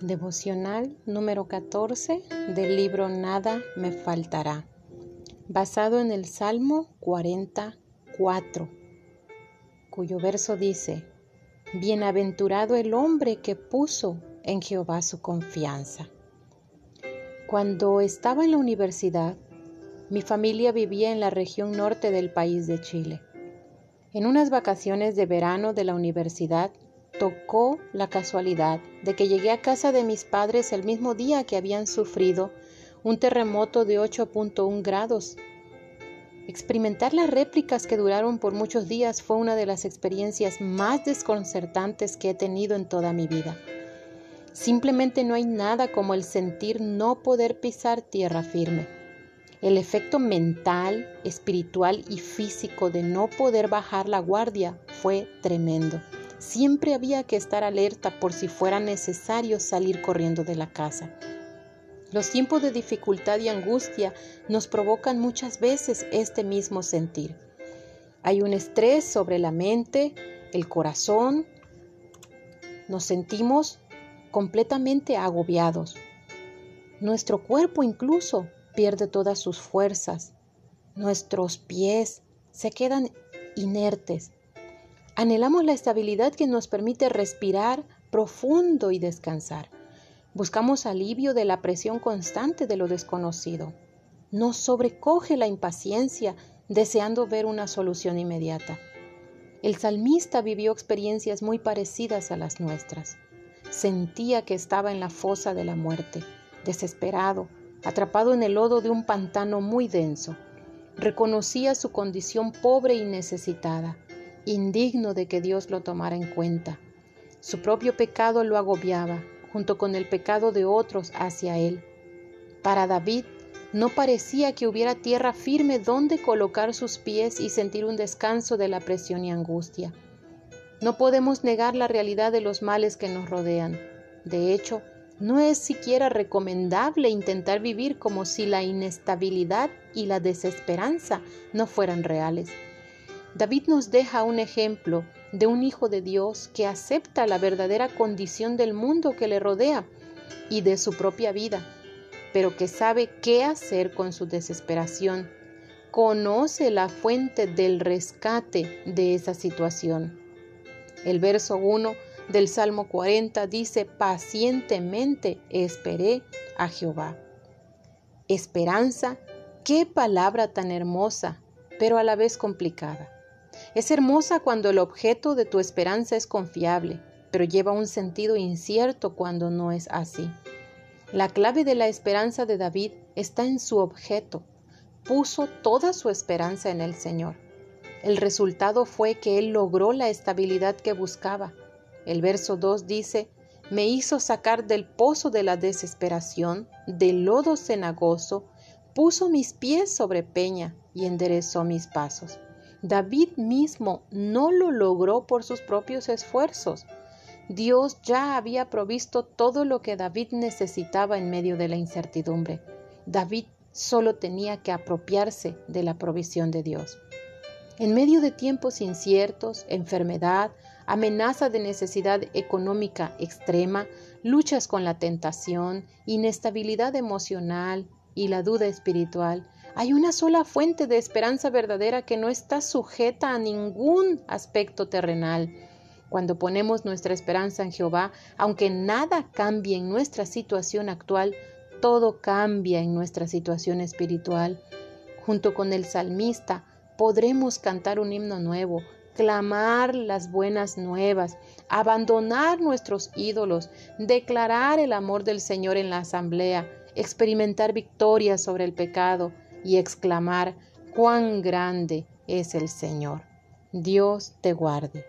Devocional número 14 del libro Nada me faltará, basado en el Salmo 44, cuyo verso dice, Bienaventurado el hombre que puso en Jehová su confianza. Cuando estaba en la universidad, mi familia vivía en la región norte del país de Chile. En unas vacaciones de verano de la universidad, tocó la casualidad de que llegué a casa de mis padres el mismo día que habían sufrido un terremoto de 8.1 grados. Experimentar las réplicas que duraron por muchos días fue una de las experiencias más desconcertantes que he tenido en toda mi vida. Simplemente no hay nada como el sentir no poder pisar tierra firme. El efecto mental, espiritual y físico de no poder bajar la guardia fue tremendo. Siempre había que estar alerta por si fuera necesario salir corriendo de la casa. Los tiempos de dificultad y angustia nos provocan muchas veces este mismo sentir. Hay un estrés sobre la mente, el corazón. Nos sentimos completamente agobiados. Nuestro cuerpo incluso pierde todas sus fuerzas. Nuestros pies se quedan inertes Anhelamos la estabilidad que nos permite respirar profundo y descansar. Buscamos alivio de la presión constante de lo desconocido. Nos sobrecoge la impaciencia deseando ver una solución inmediata. El salmista vivió experiencias muy parecidas a las nuestras. Sentía que estaba en la fosa de la muerte, desesperado, atrapado en el lodo de un pantano muy denso. Reconocía su condición pobre y necesitada indigno de que Dios lo tomara en cuenta. Su propio pecado lo agobiaba, junto con el pecado de otros hacia él. Para David no parecía que hubiera tierra firme donde colocar sus pies y sentir un descanso de la presión y angustia. No podemos negar la realidad de los males que nos rodean. De hecho, no es siquiera recomendable intentar vivir como si la inestabilidad y la desesperanza no fueran reales. David nos deja un ejemplo de un hijo de Dios que acepta la verdadera condición del mundo que le rodea y de su propia vida, pero que sabe qué hacer con su desesperación. Conoce la fuente del rescate de esa situación. El verso 1 del Salmo 40 dice, pacientemente esperé a Jehová. Esperanza, qué palabra tan hermosa, pero a la vez complicada. Es hermosa cuando el objeto de tu esperanza es confiable, pero lleva un sentido incierto cuando no es así. La clave de la esperanza de David está en su objeto. Puso toda su esperanza en el Señor. El resultado fue que él logró la estabilidad que buscaba. El verso 2 dice, me hizo sacar del pozo de la desesperación, del lodo cenagoso, puso mis pies sobre peña y enderezó mis pasos. David mismo no lo logró por sus propios esfuerzos. Dios ya había provisto todo lo que David necesitaba en medio de la incertidumbre. David solo tenía que apropiarse de la provisión de Dios. En medio de tiempos inciertos, enfermedad, amenaza de necesidad económica extrema, luchas con la tentación, inestabilidad emocional y la duda espiritual, hay una sola fuente de esperanza verdadera que no está sujeta a ningún aspecto terrenal. Cuando ponemos nuestra esperanza en Jehová, aunque nada cambie en nuestra situación actual, todo cambia en nuestra situación espiritual. Junto con el salmista podremos cantar un himno nuevo, clamar las buenas nuevas, abandonar nuestros ídolos, declarar el amor del Señor en la asamblea, experimentar victoria sobre el pecado, y exclamar, cuán grande es el Señor. Dios te guarde.